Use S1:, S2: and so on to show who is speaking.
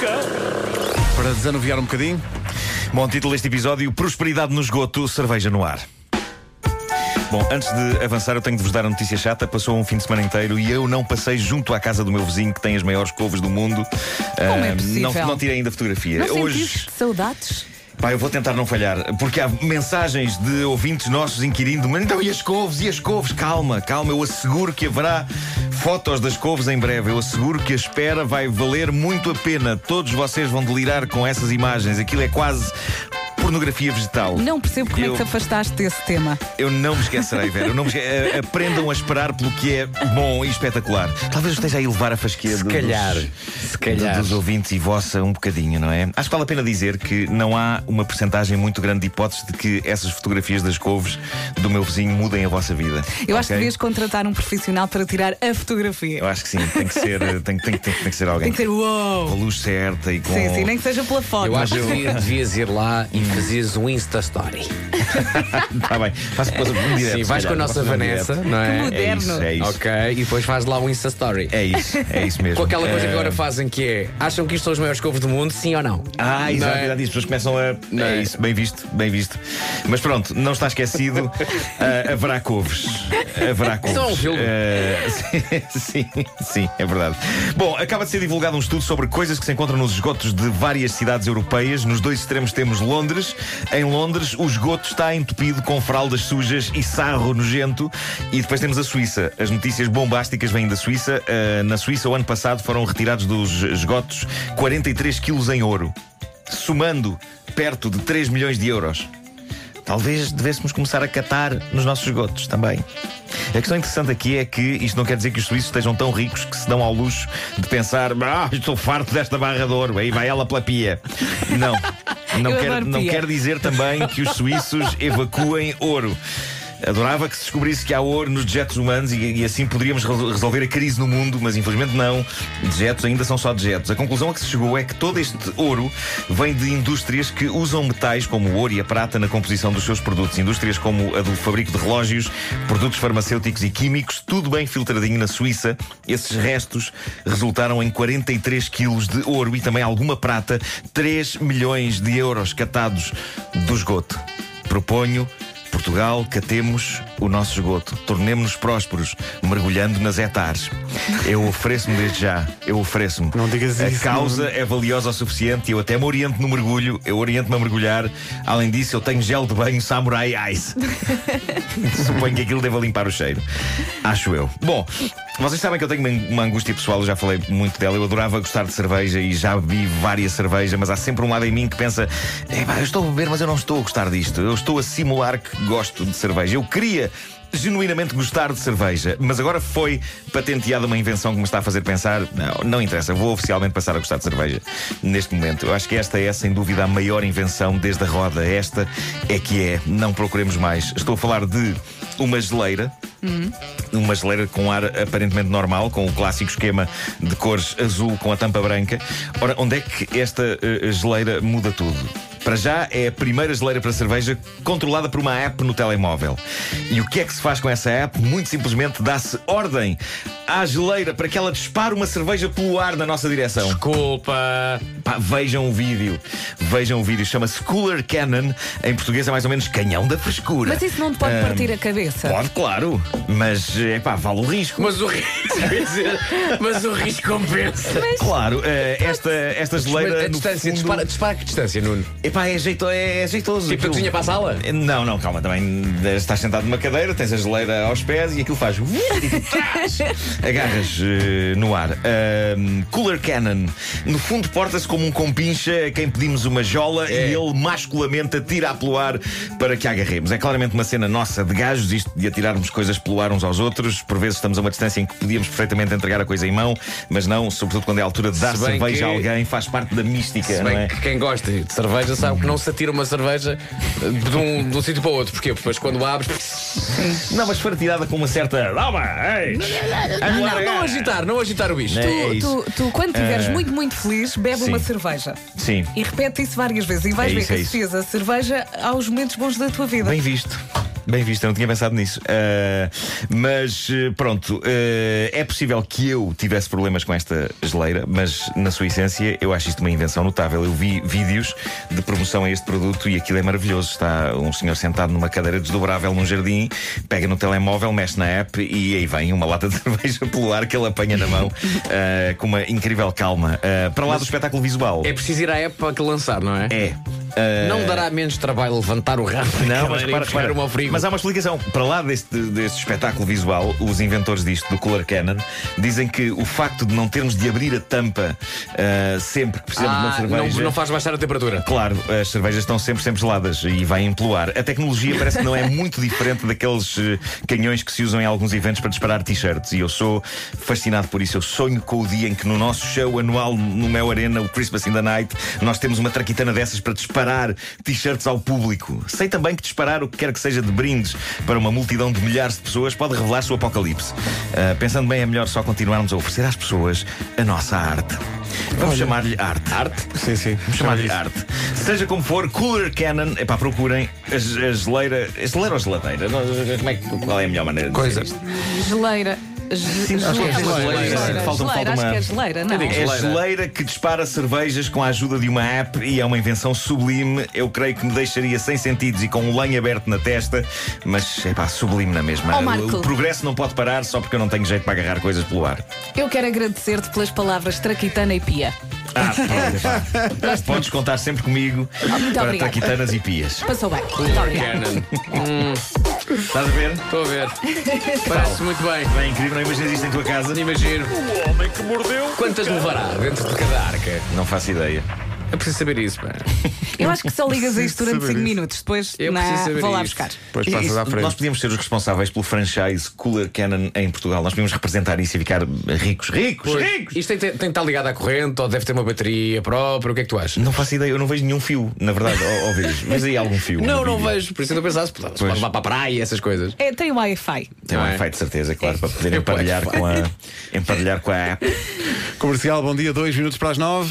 S1: Para desanuviar um bocadinho.
S2: Bom, título deste episódio: Prosperidade no esgoto, cerveja no ar. Bom, antes de avançar, eu tenho de vos dar a notícia chata. Passou um fim de semana inteiro e eu não passei junto à casa do meu vizinho, que tem as maiores couves do mundo.
S3: Como é
S2: Ah,
S3: possível?
S2: não, não tirei ainda fotografia.
S3: Não
S2: Hoje.
S3: saudades?
S2: Pá, eu vou tentar não falhar, porque há mensagens de ouvintes nossos inquirindo mas então e as couves, e as couves? Calma, calma, eu asseguro que haverá fotos das couves em breve. Eu asseguro que a espera vai valer muito a pena. Todos vocês vão delirar com essas imagens. Aquilo é quase pornografia vegetal.
S3: Não percebo como
S2: Eu-
S3: é que te afastaste desse tema.
S2: Eu não me esquecerei, Vera. Eu não me esque... eh, Aprendam a esperar pelo que é bom e espetacular. Talvez eu esteja a elevar a fasquia
S4: Se
S2: dos-
S4: calhar, se calhar.
S2: dos ouvintes e vossa um bocadinho, não é? Acho que vale a pena dizer que não há uma percentagem muito grande de hipóteses de que essas fotografias das couves do meu vizinho mudem a vossa vida.
S3: Eu acho que
S2: ok?
S3: devias contratar um profissional para tirar a fotografia.
S2: Eu acho que sim, tem que ser, eh, tem, tem, tem, tem que ser alguém
S3: Tem que ser
S2: com a
S3: uou!
S2: luz certa e com.
S3: Sim, sim, nem que seja pela foto.
S4: Eu acho que devia- devias ir lá e fazias um Insta Story.
S2: Tá bem, faço depois um direto.
S4: Sim, vais com a nossa
S2: um
S4: Vanessa,
S2: direto.
S4: não
S3: Que
S4: é?
S3: moderno.
S2: É isso, é isso.
S4: Ok, e depois faz lá um Insta Story.
S2: É isso, é isso mesmo.
S4: Com aquela coisa que
S2: Eh,
S4: agora fazem que é acham que isto são os maiores couves do mundo, sim ou não?
S2: Ah, exato,
S4: é?
S2: exato. As pessoas começam a.
S4: Não
S2: é
S4: é?
S2: isso, bem visto, bem visto. Mas pronto, não está esquecido. ah, haverá couves. Haverá couves.
S4: É um filme.
S2: Ah, sim, sim, é verdade. Bom, acaba de ser divulgado um estudo sobre coisas que se encontram nos esgotos de várias cidades europeias. Nos dois extremos temos Londres. Em Londres, o esgoto está entupido com fraldas sujas e sarro nojento. E depois temos a Suíça. As notícias bombásticas vêm da Suíça. Ah, na Suíça, o ano passado, foram retirados dos esgotos 43 quilos em ouro somando perto de 3 milhões de euros. Talvez devêssemos começar a catar nos nossos esgotos também. A questão interessante aqui é que isto não quer dizer que os suíços estejam tão ricos que se dão ao luxo de pensar ah, estou farto desta barra de ouro, aí vai ela pela pia. Não. Não, quer, não quer dizer também que os suíços evacuem ouro. Adorava que se descobrisse que há ouro nos dejetos humanos e, e assim poderíamos re- resolver a crise no mundo, mas infelizmente não. Dejetos ainda são só dejetos. A conclusão a que se chegou é que todo este ouro vem de indústrias que usam metais como o ouro e a prata na composição dos seus produtos. Indústrias como a do fabrico de relógios, produtos farmacêuticos e químicos, tudo bem filtradinho na Suíça. Esses restos resultaram em 43 quilos de ouro e também alguma prata, 3 milhões de euros catados do esgoto. Proponho Portugal, catemos o nosso esgoto. Tornemo-nos prósperos, mergulhando nas hectares. Eu ofereço-me desde já. Eu ofereço-me.
S1: Não digas
S2: A
S1: isso,
S2: causa é valiosa o suficiente. Eu até me oriento no mergulho. Eu oriento-me a mergulhar. Além disso, eu tenho gel de banho Samurai Ice. Suponho que aquilo deva limpar o cheiro. Acho eu. Bom, vocês sabem que eu tenho uma- angústia pessoal, eu já falei muito dela. Eu adorava gostar de cerveja e já bebi várias cervejas, mas há sempre um lado em mim que pensa: "Epá, eu estou a beber, mas eu não estou a gostar disto. Eu estou a simular que gosto de cerveja. Eu queria. Genuinamente gostar de cerveja, mas agora foi patenteada uma invenção que me está a fazer pensar. Não, não interessa, vou oficialmente passar a gostar de cerveja neste momento. Eu acho que esta é, sem dúvida, a maior invenção desde a roda. Esta é que é. Não procuremos mais. Estou a falar de uma geleira uma geleira com ar aparentemente normal, com o clássico esquema de cores azul com a tampa branca. Ora, onde é que esta eh, geleira muda tudo? Para já é a primeira geleira para cerveja controlada por uma app no telemóvel. E o que é que se faz com essa app? Muito simplesmente dá-se ordem à geleira para que ela dispare uma cerveja pelo ar na nossa direção.
S4: Desculpa.
S2: Pá, vejam o vídeo. Vejam o vídeo. Chama-se Cooler Cannon. Em português é mais ou menos canhão da frescura.
S3: Mas isso não te pode partir a cabeça.
S2: Pode, claro. Mas, é pá, vale o risco.
S4: Mas o risco, quer dizer, mas o risco compensa.
S2: Claro, eh, esta, esta geleira.
S4: Mas a
S2: no
S4: distância,
S2: fundo,
S4: dispara, dispara a que distância, Nuno?
S2: Epá, é, jeito, é, é jeitoso.
S4: Tipo da
S2: aquilo.
S4: cozinha para a sala?
S2: Não, não, calma, também eh, estás sentado numa cadeira, tens a geleira aos pés e aquilo faz. e tu trás, agarras eh, no ar. Cooler Cannon. No fundo, porta-se como um compincha a quem pedimos uma jola
S4: É.
S2: e ele masculamente atira pelo ar para que a agarremos. É claramente uma cena nossa de gajos, isto de atirarmos coisas pelo ar uns aos outros. Por vezes estamos a uma distância em que podíamos perfeitamente entregar a coisa em mão, mas não, sobretudo quando é a altura de dar
S4: Se
S2: cerveja
S4: que-
S2: a alguém, faz parte da mística,
S4: Se bem
S2: é?
S4: que quem gosta de cerveja sabe que não se atira uma cerveja de um, de um sítio para o outro. Porquê? Porque depois quando abres.
S2: Não, mas foi tirada com uma certa. Ei!
S4: Não, não agitar, não agitar o bicho.
S2: Não. É
S3: Tu, tu, tu, quando estiveres
S2: Ah,
S3: muito, muito feliz, bebe
S2: sim.
S3: uma cerveja.
S2: Sim,
S3: E repete isso várias vezes. E vais
S2: É
S3: ver
S2: isso,
S3: que
S2: é isso.
S3: associas a cerveja aos momentos bons da tua vida.
S2: bem visto. Bem visto, eu não tinha pensado nisso. Ah, mas eh, pronto, eh, é possível que eu tivesse problemas com esta geleira, mas na sua essência eu acho isto uma invenção notável. Eu vi vídeos de promoção a este produto e aquilo é maravilhoso. Está um senhor sentado numa cadeira desdobrável num jardim, pega no telemóvel, mexe na app e aí vem uma lata de cerveja pelo ar que ele apanha na mão ah, com uma incrível calma. Para lá do espetáculo visual.
S4: É preciso ir à app para que lançar, não é?
S2: É. Ah,
S4: Não dará menos trabalho levantar o rabo
S2: Não, mas para, para.
S4: uma frigo.
S2: Mas há uma explicação. Para lá deste, deste espetáculo visual, os inventores disto, do Cooler Cannon, dizem que o facto de não termos de abrir a tampa ah, sempre que precisamos de uma
S4: Ah,
S2: cerveja.
S4: não, não faz baixar a temperatura.
S2: Claro, as cervejas estão sempre, sempre geladas e vai imploar. A tecnologia parece que não é muito diferente daqueles eh, canhões que se usam em alguns eventos para disparar t-shirts. E eu sou fascinado por isso. Eu sonho com o dia em que no nosso show anual no Mel Arena, o Christmas in the Night, nós temos uma traquitana dessas para disparar t-shirts ao público. Sei também que disparar o que quer que seja de brindes para uma multidão de milhares de pessoas pode revelar-se o apocalipse. Ah, pensando bem, é melhor só continuarmos a oferecer às pessoas a nossa arte. Vamos chamar-lhe arte.
S4: Arte?
S1: Sim, sim.
S2: Vamos chamar-lhe arte. Seja como for, Cooler Cannon, epá, procurem a, a geleira. A geleira ou geladeira? Como é, qual é a melhor maneira de
S1: Coisa.
S2: dizer isto?
S3: Geleira.
S2: Acho que é
S3: Geleira.
S2: Falta-
S3: acho que é geleira, não.
S2: É a geleira que dispara cervejas com a ajuda de uma app e é uma invenção sublime. Eu creio que me deixaria sem sentidos e com um lenho aberto na testa, mas é pá, sublime na mesma.
S3: Oh, Marco.
S2: o progresso não pode parar só porque eu não tenho jeito para agarrar coisas pelo ar.
S3: Eu quero agradecer-te pelas palavras traquitana e pia.
S2: Ah, pronto, epá. Podes contar sempre comigo
S3: muito
S2: para
S3: obrigada.
S2: traquitanas e pias.
S3: Passou bem. Muito obrigada.
S2: Estás a ver?
S4: Estou a ver. Parece muito bem.
S2: Bem incrível, não imaginas isto em tua casa?
S4: Imagino.
S5: O homem que mordeu.
S4: Quantas levará dentro de cada arca?
S2: Não faço ideia.
S4: É preciso saber isso, pá.
S3: Eu acho que só ligas a isto durante
S1: saber
S3: 5
S1: isso.
S3: minutos. Depois
S4: Eu
S3: não,
S4: preciso saber
S3: vou lá
S4: isto.
S3: buscar.
S1: Depois
S2: E
S1: passas
S2: isso-
S1: à frente.
S2: Nós podíamos ser os responsáveis pelo franchise Cooler Cannon em Portugal. Nós podíamos representar isso e ficar ricos, ricos,
S4: Pois.
S2: ricos.
S4: Isto tem, tem, tem que estar ligado à corrente ou deve ter uma bateria própria? O que é que tu achas?
S2: Não faço ideia, eu não vejo nenhum fio, na verdade, ó, ó, vês? Mas aí algum fio.
S4: Não,
S2: no
S4: não
S2: vídeo.
S4: vejo. Por isso eu pensava se pode se
S2: Pois.
S4: pode levar para a praia essas coisas.
S3: É, tem Wi-Fi.
S2: Tem
S4: Não
S2: um
S4: é?
S2: Wi-Fi de certeza, claro, para poder
S4: Tem
S2: emparelhar com, a, emparelhar com a app.
S1: Comercial, bom dia, dois minutos para as nove.